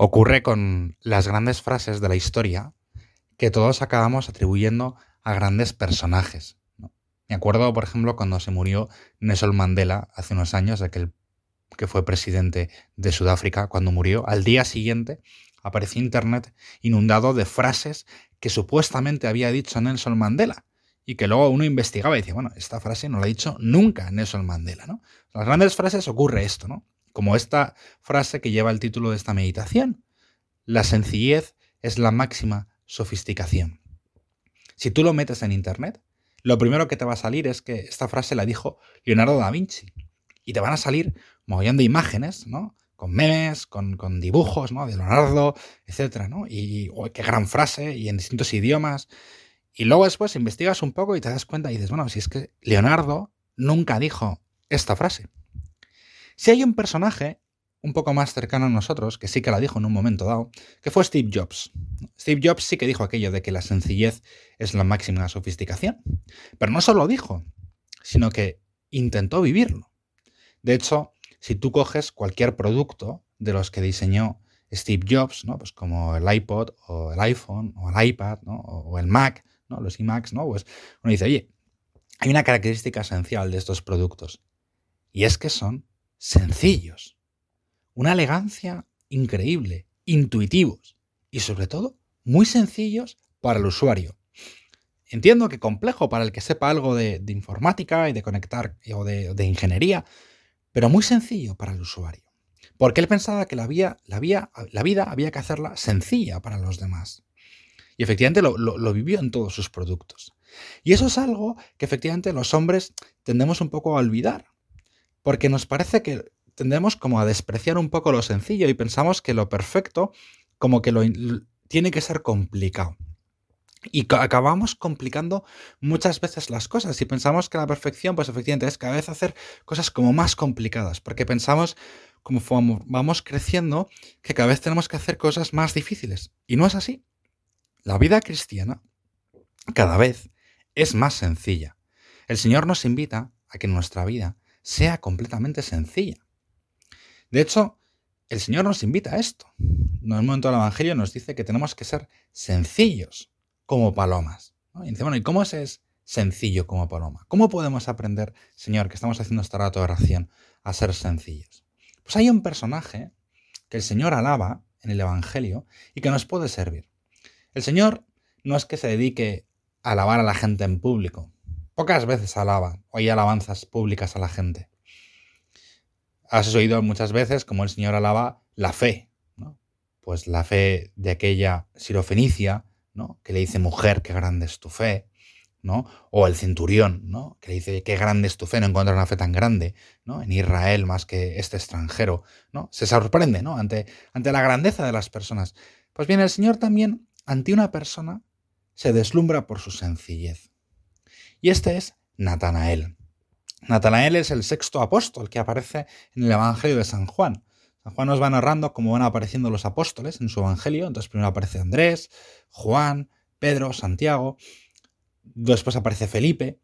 Ocurre con las grandes frases de la historia que todos acabamos atribuyendo a grandes personajes. Me acuerdo, por ejemplo, cuando se murió Nelson Mandela hace unos años, aquel que fue presidente de Sudáfrica, cuando murió, al día siguiente apareció Internet inundado de frases que supuestamente había dicho Nelson Mandela y que luego uno investigaba y decía, bueno, esta frase no la ha dicho nunca Nelson Mandela, ¿no? Las grandes frases ocurre esto, ¿no? Como esta frase que lleva el título de esta meditación. La sencillez es la máxima sofisticación. Si tú lo metes en Internet, lo primero que te va a salir es que esta frase la dijo Leonardo da Vinci. Y te van a salir mogollón de imágenes, ¿no? Con memes, con, dibujos, ¿no? De Leonardo, etcétera, ¿no? Y qué gran frase, y en distintos idiomas. Y luego después investigas un poco y te das cuenta y dices, bueno, si es que Leonardo nunca dijo esta frase. Si hay un personaje un poco más cercano a nosotros, que sí que la dijo en un momento dado, que fue Steve Jobs. Steve Jobs sí que dijo aquello de que la sencillez es la máxima sofisticación. Pero no solo dijo, sino que intentó vivirlo. De hecho, si tú coges cualquier producto de los que diseñó Steve Jobs, ¿no? Pues como el iPod o el iPhone o el iPad, O el Mac, ¿no? Los iMacs, ¿no? Pues uno dice, oye, hay una característica esencial de estos productos. Y es que son sencillos, una elegancia increíble, intuitivos y sobre todo muy sencillos para el usuario. Entiendo que complejo para el que sepa algo de, informática y de conectar o de, ingeniería, pero muy sencillo para el usuario. Porque él pensaba que la, vida había que hacerla sencilla para los demás. Y efectivamente lo, lo, vivió en todos sus productos. Y eso es algo que efectivamente los hombres tendemos un poco a olvidar porque nos parece que tendemos como a despreciar un poco lo sencillo y pensamos que lo perfecto como que lo tiene que ser complicado. Y acabamos complicando muchas veces las cosas y pensamos que la perfección, pues efectivamente es cada vez hacer cosas como más complicadas, porque pensamos como vamos creciendo que cada vez tenemos que hacer cosas más difíciles. Y no es así. La vida cristiana cada vez es más sencilla. El Señor nos invita a que nuestra vida sea completamente sencilla. De hecho, el Señor nos invita a esto. En un momento del Evangelio nos dice que tenemos que ser sencillos como palomas. Y dice, bueno, ¿y cómo es sencillo como paloma? ¿Cómo podemos aprender, Señor, que estamos haciendo esta rato de oración, a ser sencillos? Pues hay un personaje que el Señor alaba en el Evangelio y que nos puede servir. El Señor no es que se dedique a alabar a la gente en público, Pocas veces alaba o hay alabanzas públicas a la gente. Has oído muchas veces como el Señor alaba la fe, ¿no? Pues la fe de aquella sirofenicia, ¿no? Que le dice, mujer, qué grande es tu fe, ¿no? O el centurión, ¿no? Que le dice, qué grande es tu fe, no encuentro una fe tan grande, ¿no? En Israel más que este extranjero, ¿no? Se sorprende, ¿no? Ante, ante la grandeza de las personas. Pues bien, el Señor también, ante una persona, se deslumbra por su sencillez. Y este es Natanael. Natanael es el sexto apóstol que aparece en el Evangelio de San Juan. San Juan nos va narrando cómo van apareciendo los apóstoles en su Evangelio. Entonces primero aparece Andrés, Juan, Pedro, Santiago. Después aparece Felipe.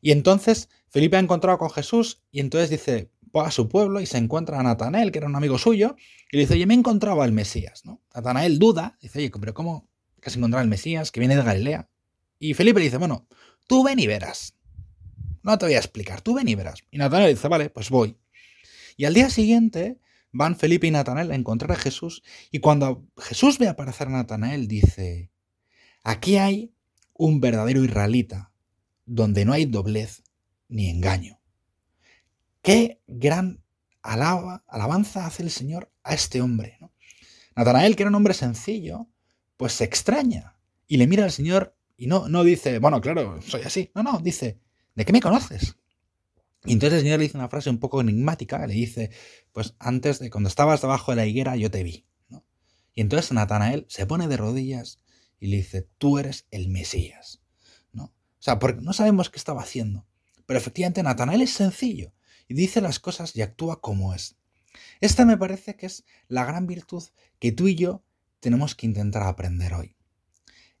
Y entonces Felipe ha encontrado con Jesús y entonces dice, va a su pueblo y se encuentra a Natanael, que era un amigo suyo, y le dice, oye, me he encontrado al Mesías. ¿no? Natanael duda, dice, oye, pero ¿cómo que has encontrado al Mesías que viene de Galilea? Y Felipe le dice, bueno, Tú ven y verás. No te voy a explicar, tú ven y verás. Y Natanael dice, vale, pues voy. Y al día siguiente van Felipe y Natanael a encontrar a Jesús y cuando Jesús ve aparecer a Natanael dice, aquí hay un verdadero israelita donde no hay doblez ni engaño. Qué gran alaba, alabanza hace el Señor a este hombre. Natanael, que era un hombre sencillo, pues se extraña y le mira al Señor y no, no dice, bueno, claro, soy así. No, no, dice, ¿de qué me conoces? Y entonces el Señor le dice una frase un poco enigmática, le dice, pues antes de cuando estabas debajo de la higuera yo te vi. Y entonces Natanael se pone de rodillas y le dice, tú eres el Mesías. ¿no? O sea, porque no sabemos qué estaba haciendo. Pero efectivamente Natanael es sencillo y dice las cosas y actúa como es. Esta me parece que es la gran virtud que tú y yo tenemos que intentar aprender hoy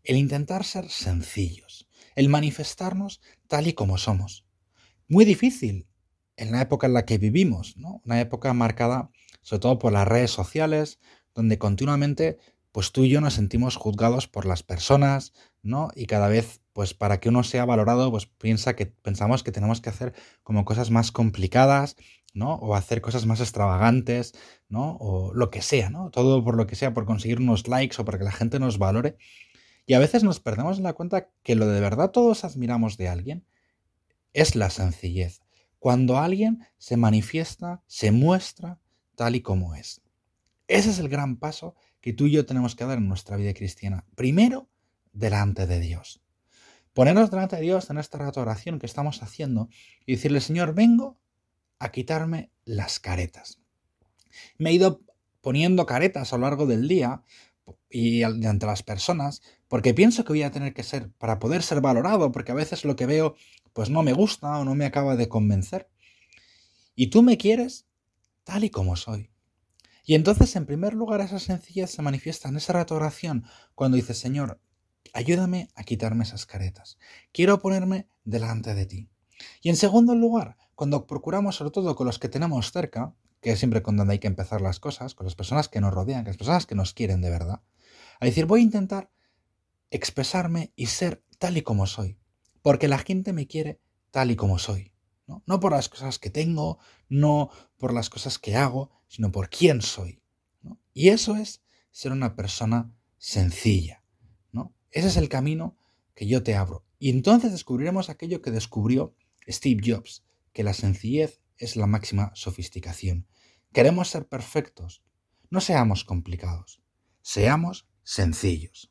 el intentar ser sencillos, el manifestarnos tal y como somos. Muy difícil en la época en la que vivimos, ¿no? Una época marcada sobre todo por las redes sociales, donde continuamente pues tú y yo nos sentimos juzgados por las personas, ¿no? Y cada vez, pues para que uno sea valorado, pues piensa que pensamos que tenemos que hacer como cosas más complicadas, ¿no? O hacer cosas más extravagantes, ¿no? O lo que sea, ¿no? Todo por lo que sea, por conseguir unos likes o para que la gente nos valore. Y a veces nos perdemos en la cuenta que lo de verdad todos admiramos de alguien es la sencillez. Cuando alguien se manifiesta, se muestra tal y como es. Ese es el gran paso que tú y yo tenemos que dar en nuestra vida cristiana. Primero, delante de Dios. Ponernos delante de Dios en esta rato oración que estamos haciendo y decirle, Señor, vengo a quitarme las caretas. Me he ido poniendo caretas a lo largo del día y ante las personas porque pienso que voy a tener que ser para poder ser valorado porque a veces lo que veo pues no me gusta o no me acaba de convencer. Y tú me quieres tal y como soy. Y entonces, en primer lugar, esa sencillez se manifiesta en esa rato oración cuando dices, Señor, ayúdame a quitarme esas caretas. Quiero ponerme delante de ti. Y en segundo lugar, cuando procuramos, sobre todo con los que tenemos cerca, que es siempre con donde hay que empezar las cosas, con las personas que nos rodean, con las personas que nos quieren de verdad, a decir, voy a intentar expresarme y ser tal y como soy, porque la gente me quiere tal y como soy. ¿no? por las cosas que tengo, no por las cosas que hago, sino por quién soy. Y eso es ser una persona sencilla. ¿no? Ese es el camino que yo te abro. Y entonces descubriremos aquello que descubrió Steve Jobs, que la sencillez es la máxima sofisticación. Queremos ser perfectos. No seamos complicados, seamos sencillos.